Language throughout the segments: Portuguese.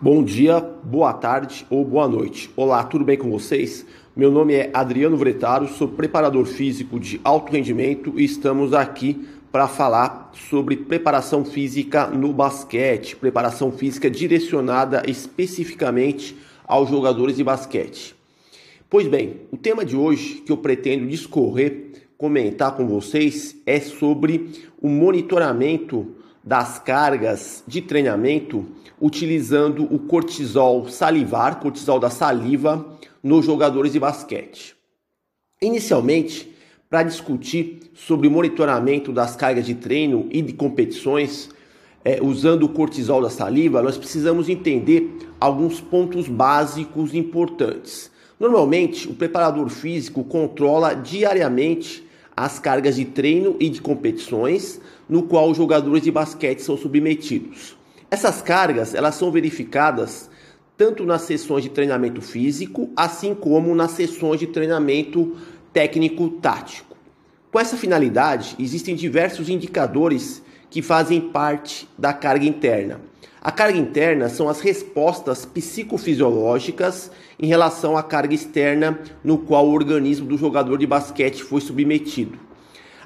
Bom dia, boa tarde ou boa noite. Olá, tudo bem com vocês? Meu nome é Adriano Vretaro, sou preparador físico de alto rendimento e estamos aqui para falar sobre preparação física no basquete, preparação física direcionada especificamente aos jogadores de basquete. Pois bem, o tema de hoje que eu pretendo discorrer, comentar com vocês é sobre o monitoramento das cargas de treinamento utilizando o cortisol salivar, cortisol da saliva, nos jogadores de basquete. Inicialmente, para discutir sobre o monitoramento das cargas de treino e de competições, é, usando o cortisol da saliva, nós precisamos entender alguns pontos básicos importantes. Normalmente, o preparador físico controla diariamente as cargas de treino e de competições no qual os jogadores de basquete são submetidos. Essas cargas, elas são verificadas tanto nas sessões de treinamento físico, assim como nas sessões de treinamento técnico-tático. Com essa finalidade, existem diversos indicadores que fazem parte da carga interna. A carga interna são as respostas psicofisiológicas em relação à carga externa no qual o organismo do jogador de basquete foi submetido.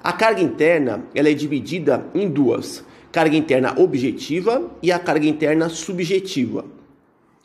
A carga interna ela é dividida em duas: carga interna objetiva e a carga interna subjetiva.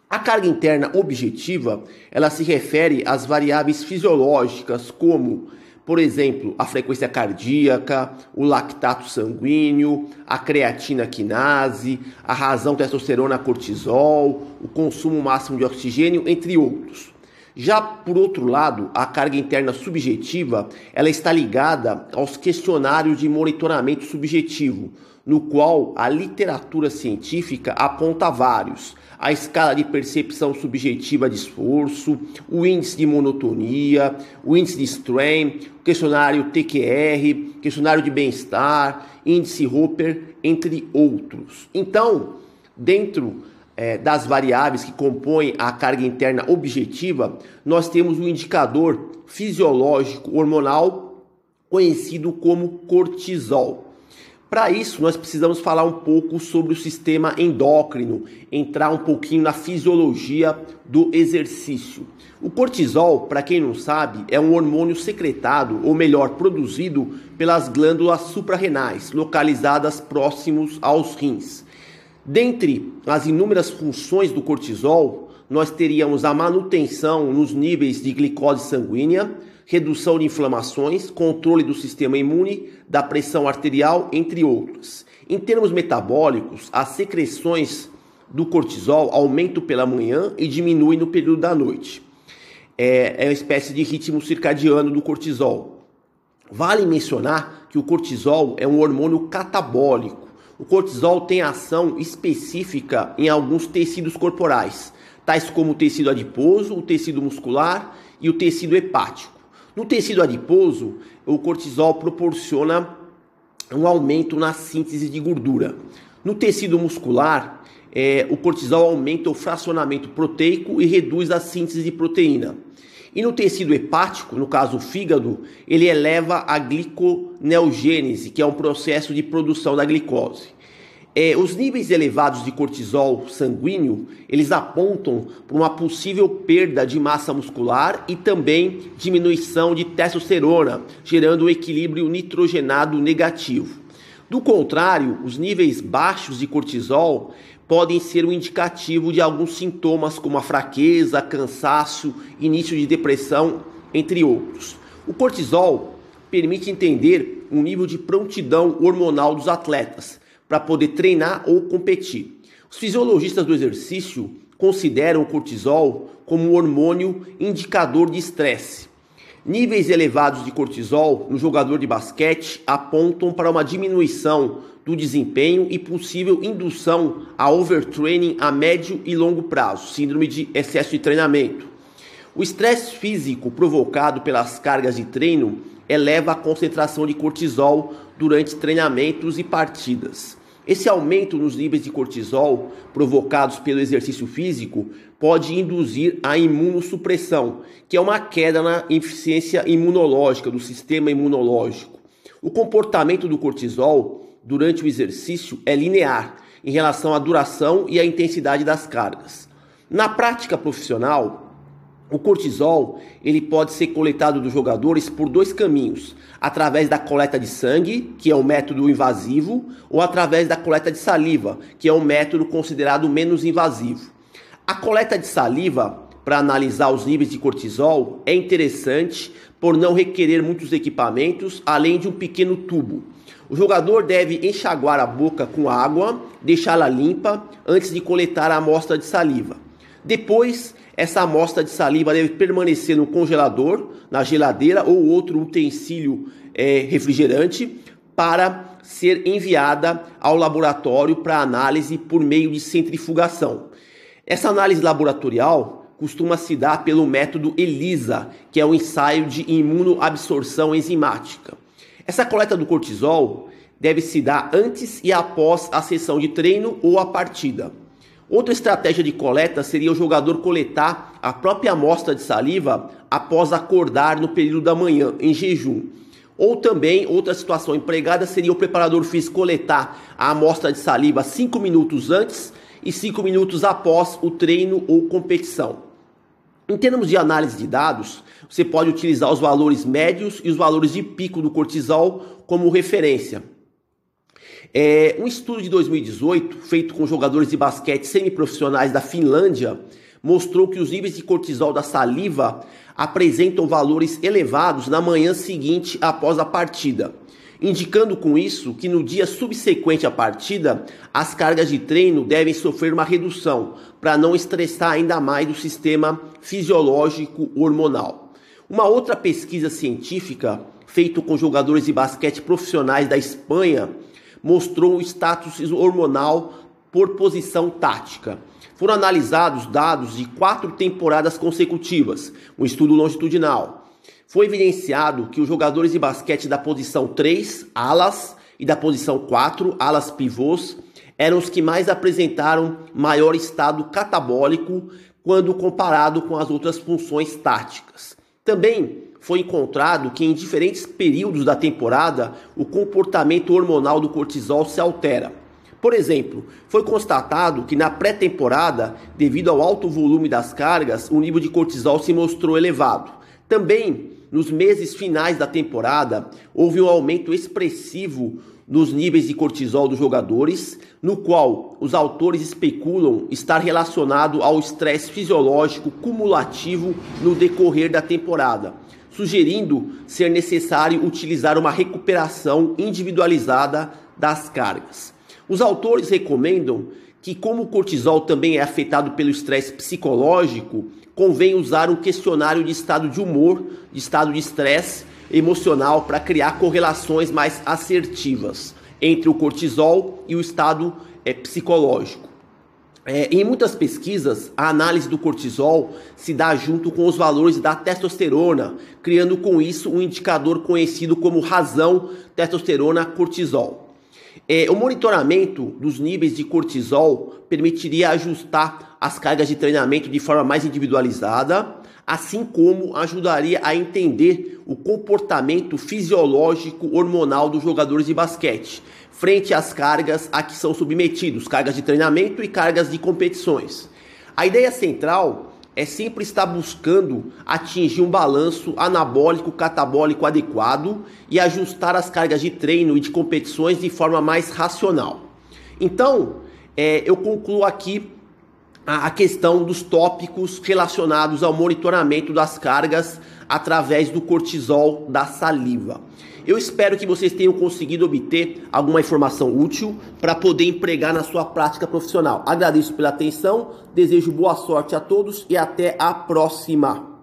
A carga interna objetiva, ela se refere às variáveis fisiológicas como por exemplo, a frequência cardíaca, o lactato sanguíneo, a creatina quinase, a razão testosterona cortisol, o consumo máximo de oxigênio, entre outros. Já por outro lado, a carga interna subjetiva, ela está ligada aos questionários de monitoramento subjetivo, no qual a literatura científica aponta vários: a escala de percepção subjetiva de esforço, o índice de monotonia, o índice de strain, o questionário TQR, questionário de bem-estar, índice Roper, entre outros. Então, dentro é, das variáveis que compõem a carga interna objetiva, nós temos um indicador fisiológico hormonal conhecido como cortisol. Para isso, nós precisamos falar um pouco sobre o sistema endócrino, entrar um pouquinho na fisiologia do exercício. O cortisol, para quem não sabe, é um hormônio secretado, ou melhor, produzido pelas glândulas suprarrenais, localizadas próximos aos rins. Dentre as inúmeras funções do cortisol, nós teríamos a manutenção nos níveis de glicose sanguínea, redução de inflamações, controle do sistema imune, da pressão arterial, entre outros. Em termos metabólicos, as secreções do cortisol aumentam pela manhã e diminuem no período da noite. É, é uma espécie de ritmo circadiano do cortisol. Vale mencionar que o cortisol é um hormônio catabólico. O cortisol tem ação específica em alguns tecidos corporais, tais como o tecido adiposo, o tecido muscular e o tecido hepático. No tecido adiposo, o cortisol proporciona um aumento na síntese de gordura. No tecido muscular, é, o cortisol aumenta o fracionamento proteico e reduz a síntese de proteína. E no tecido hepático, no caso o fígado, ele eleva a gliconeogênese, que é um processo de produção da glicose. É, os níveis elevados de cortisol sanguíneo, eles apontam para uma possível perda de massa muscular e também diminuição de testosterona, gerando um equilíbrio nitrogenado negativo. Do contrário, os níveis baixos de cortisol podem ser um indicativo de alguns sintomas como a fraqueza, cansaço, início de depressão, entre outros. O cortisol permite entender um nível de prontidão hormonal dos atletas para poder treinar ou competir. Os fisiologistas do exercício consideram o cortisol como um hormônio indicador de estresse. Níveis elevados de cortisol no jogador de basquete apontam para uma diminuição do desempenho e possível indução a overtraining a médio e longo prazo, síndrome de excesso de treinamento. O estresse físico provocado pelas cargas de treino eleva a concentração de cortisol durante treinamentos e partidas. Esse aumento nos níveis de cortisol provocados pelo exercício físico pode induzir a imunossupressão, que é uma queda na eficiência imunológica do sistema imunológico. O comportamento do cortisol durante o exercício é linear, em relação à duração e à intensidade das cargas. Na prática profissional, o cortisol ele pode ser coletado dos jogadores por dois caminhos: através da coleta de sangue, que é um método invasivo, ou através da coleta de saliva, que é um método considerado menos invasivo. A coleta de saliva para analisar os níveis de cortisol é interessante por não requerer muitos equipamentos, além de um pequeno tubo. O jogador deve enxaguar a boca com água, deixá-la limpa antes de coletar a amostra de saliva. Depois, essa amostra de saliva deve permanecer no congelador, na geladeira ou outro utensílio é, refrigerante para ser enviada ao laboratório para análise por meio de centrifugação. Essa análise laboratorial costuma se dar pelo método ELISA, que é o ensaio de imunoabsorção enzimática. Essa coleta do cortisol deve se dar antes e após a sessão de treino ou a partida. Outra estratégia de coleta seria o jogador coletar a própria amostra de saliva após acordar no período da manhã, em jejum. Ou também, outra situação empregada seria o preparador físico coletar a amostra de saliva 5 minutos antes e 5 minutos após o treino ou competição. Em termos de análise de dados, você pode utilizar os valores médios e os valores de pico do cortisol como referência. É, um estudo de 2018, feito com jogadores de basquete semiprofissionais da Finlândia, mostrou que os níveis de cortisol da saliva apresentam valores elevados na manhã seguinte após a partida, indicando com isso que no dia subsequente à partida, as cargas de treino devem sofrer uma redução para não estressar ainda mais o sistema fisiológico hormonal. Uma outra pesquisa científica feita com jogadores de basquete profissionais da Espanha mostrou o status hormonal por posição tática. Foram analisados dados de quatro temporadas consecutivas, um estudo longitudinal. Foi evidenciado que os jogadores de basquete da posição 3, alas, e da posição 4, alas pivôs, eram os que mais apresentaram maior estado catabólico quando comparado com as outras funções táticas. Também foi encontrado que em diferentes períodos da temporada o comportamento hormonal do cortisol se altera. Por exemplo, foi constatado que na pré-temporada, devido ao alto volume das cargas, o nível de cortisol se mostrou elevado. Também, nos meses finais da temporada, houve um aumento expressivo nos níveis de cortisol dos jogadores, no qual os autores especulam estar relacionado ao estresse fisiológico cumulativo no decorrer da temporada sugerindo ser necessário utilizar uma recuperação individualizada das cargas. Os autores recomendam que, como o cortisol também é afetado pelo estresse psicológico, convém usar um questionário de estado de humor, de estado de estresse emocional para criar correlações mais assertivas entre o cortisol e o estado é, psicológico. É, em muitas pesquisas, a análise do cortisol se dá junto com os valores da testosterona, criando com isso um indicador conhecido como razão testosterona-cortisol. É, o monitoramento dos níveis de cortisol permitiria ajustar as cargas de treinamento de forma mais individualizada, assim como ajudaria a entender o comportamento fisiológico hormonal dos jogadores de basquete, frente às cargas a que são submetidos, cargas de treinamento e cargas de competições. A ideia central é sempre estar buscando atingir um balanço anabólico catabólico adequado e ajustar as cargas de treino e de competições de forma mais racional. Então, é, eu concluo aqui a questão dos tópicos relacionados ao monitoramento das cargas através do cortisol da saliva. Eu espero que vocês tenham conseguido obter alguma informação útil para poder empregar na sua prática profissional. Agradeço pela atenção, desejo boa sorte a todos e até a próxima.